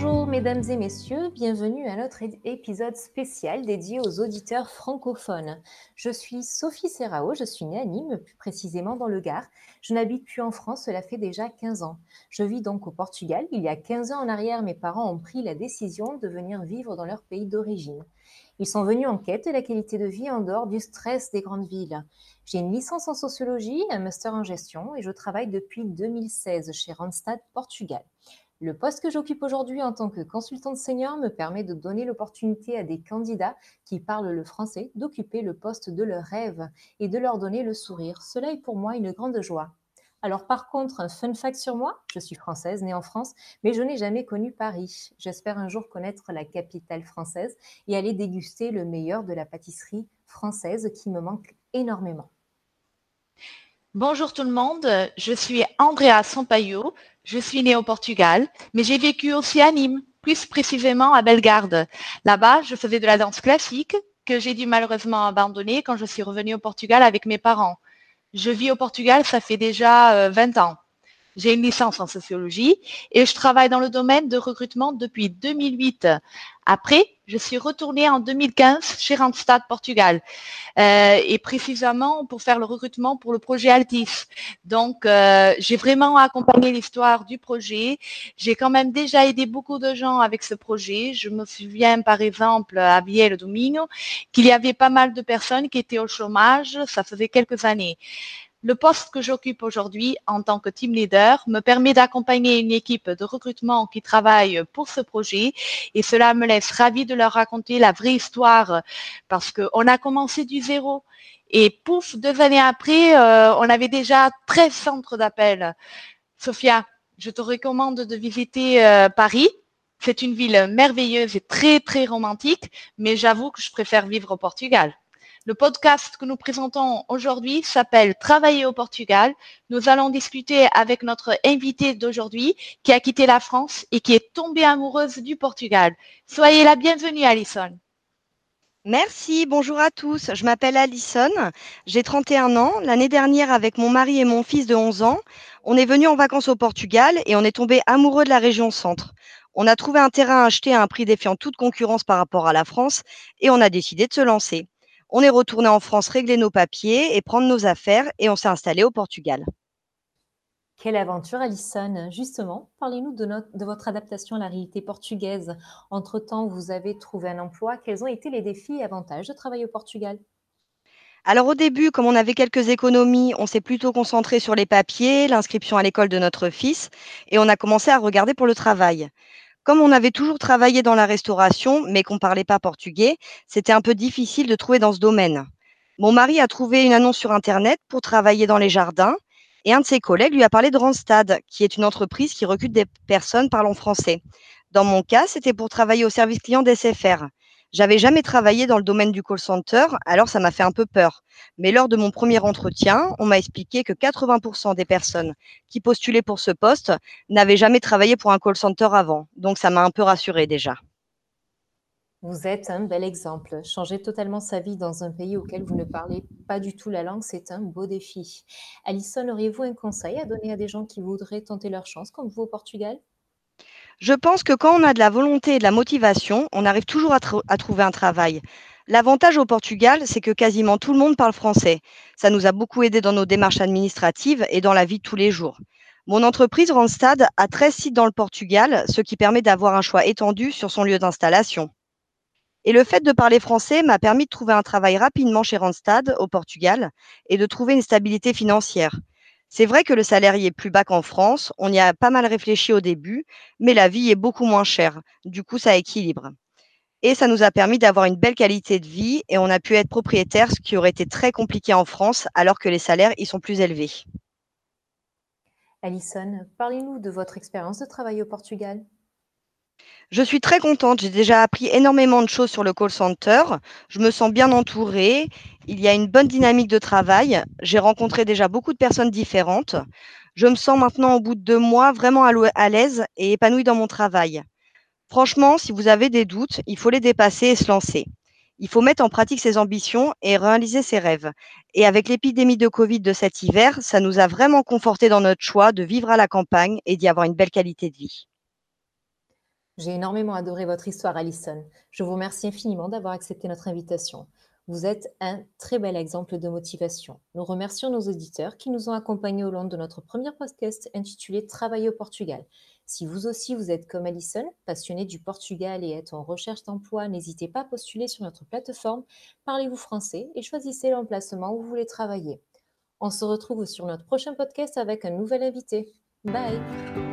Bonjour mesdames et messieurs, bienvenue à notre épisode spécial dédié aux auditeurs francophones. Je suis Sophie Serrao, je suis née à Nîmes, plus précisément dans le Gard. Je n'habite plus en France, cela fait déjà 15 ans. Je vis donc au Portugal. Il y a 15 ans en arrière, mes parents ont pris la décision de venir vivre dans leur pays d'origine. Ils sont venus en quête de la qualité de vie en dehors du stress des grandes villes. J'ai une licence en sociologie, un master en gestion et je travaille depuis 2016 chez Randstad Portugal. Le poste que j'occupe aujourd'hui en tant que consultante senior me permet de donner l'opportunité à des candidats qui parlent le français d'occuper le poste de leur rêve et de leur donner le sourire. Cela est pour moi une grande joie. Alors par contre, un fun fact sur moi, je suis française, née en France, mais je n'ai jamais connu Paris. J'espère un jour connaître la capitale française et aller déguster le meilleur de la pâtisserie française qui me manque énormément. Bonjour tout le monde, je suis Andrea Sampaio, je suis née au Portugal, mais j'ai vécu aussi à Nîmes, plus précisément à Bellegarde. Là-bas, je faisais de la danse classique que j'ai dû malheureusement abandonner quand je suis revenue au Portugal avec mes parents. Je vis au Portugal, ça fait déjà 20 euh, ans. J'ai une licence en sociologie et je travaille dans le domaine de recrutement depuis 2008. Après, je suis retournée en 2015 chez Randstad Portugal euh, et précisément pour faire le recrutement pour le projet Altis. Donc, euh, j'ai vraiment accompagné l'histoire du projet. J'ai quand même déjà aidé beaucoup de gens avec ce projet. Je me souviens par exemple à Biel Domingo qu'il y avait pas mal de personnes qui étaient au chômage. Ça faisait quelques années. Le poste que j'occupe aujourd'hui en tant que team leader me permet d'accompagner une équipe de recrutement qui travaille pour ce projet et cela me laisse ravie de leur raconter la vraie histoire parce qu'on a commencé du zéro et pouf, deux années après, euh, on avait déjà 13 centres d'appel. Sophia, je te recommande de visiter euh, Paris. C'est une ville merveilleuse et très, très romantique, mais j'avoue que je préfère vivre au Portugal. Le podcast que nous présentons aujourd'hui s'appelle Travailler au Portugal. Nous allons discuter avec notre invitée d'aujourd'hui qui a quitté la France et qui est tombée amoureuse du Portugal. Soyez la bienvenue, Alison. Merci, bonjour à tous. Je m'appelle Alison, j'ai 31 ans. L'année dernière, avec mon mari et mon fils de 11 ans, on est venu en vacances au Portugal et on est tombé amoureux de la région centre. On a trouvé un terrain acheté à un prix défiant toute concurrence par rapport à la France et on a décidé de se lancer. On est retourné en France régler nos papiers et prendre nos affaires et on s'est installé au Portugal. Quelle aventure, Alison. Justement, parlez-nous de, de, votre adaptation à la réalité portugaise. Entre-temps, vous avez trouvé un emploi. Quels ont été les défis et avantages de travailler au Portugal? Alors au début, comme on avait quelques économies, on s'est plutôt concentré sur les papiers, l'inscription à l'école de notre fils, et on a commencé à regarder pour le travail. Comme on avait toujours travaillé dans la restauration, mais qu'on ne parlait pas portugais, c'était un peu difficile de trouver dans ce domaine. Mon mari a trouvé une annonce sur Internet pour travailler dans les jardins et un de ses collègues lui a parlé de Randstad, qui est une entreprise qui recrute des personnes parlant français. Dans mon cas, c'était pour travailler au service client d'SFR. J'avais jamais travaillé dans le domaine du call center, alors ça m'a fait un peu peur. Mais lors de mon premier entretien, on m'a expliqué que 80% des personnes qui postulaient pour ce poste n'avaient jamais travaillé pour un call center avant. Donc ça m'a un peu rassurée déjà. Vous êtes un bel exemple. Changer totalement sa vie dans un pays auquel vous ne parlez pas du tout la langue, c'est un beau défi. Alison, auriez-vous un conseil à donner à des gens qui voudraient tenter leur chance comme vous au Portugal? Je pense que quand on a de la volonté et de la motivation, on arrive toujours à, trouver un travail. L'avantage au Portugal, c'est que quasiment tout le monde parle français. Ça nous a beaucoup aidé dans nos démarches administratives et dans la vie de tous les jours. Mon entreprise Randstad a 13 sites dans le Portugal, ce qui permet d'avoir un choix étendu sur son lieu d'installation. Et le fait de parler français m'a permis de trouver un travail rapidement chez Randstad au Portugal et de trouver une stabilité financière. C'est vrai que le salaire y est plus bas qu'en France, on y a pas mal réfléchi au début, mais la vie est beaucoup moins chère. Du coup, ça équilibre. Et ça nous a permis d'avoir une belle qualité de vie et on a pu être propriétaire, ce qui aurait été très compliqué en France, alors que les salaires y sont plus élevés. Alison, parlez-nous de votre expérience de travail au Portugal. Je suis très contente. J'ai déjà appris énormément de choses sur le call center. Je me sens bien entourée. Il y a une bonne dynamique de travail. J'ai rencontré déjà beaucoup de personnes différentes. Je me sens maintenant, au bout de deux mois, vraiment à l'aise et épanouie dans mon travail. Franchement, si vous avez des doutes, il faut les dépasser et se lancer. Il faut mettre en pratique ses ambitions et réaliser ses rêves. Et avec l'épidémie de Covid de cet hiver, ça nous a vraiment conforté dans notre choix de vivre à la campagne et d'y avoir une belle qualité de vie. J'ai énormément adoré votre histoire, Alison. Je vous remercie infiniment d'avoir accepté notre invitation. Vous êtes un très bel exemple de motivation. Nous remercions nos auditeurs qui nous ont accompagnés au long de notre premier podcast intitulé Travailler au Portugal. Si vous aussi vous êtes comme Alison, passionné du Portugal et êtes en recherche d'emploi, n'hésitez pas à postuler sur notre plateforme Parlez-vous français et choisissez l'emplacement où vous voulez travailler. On se retrouve sur notre prochain podcast avec un nouvel invité. Bye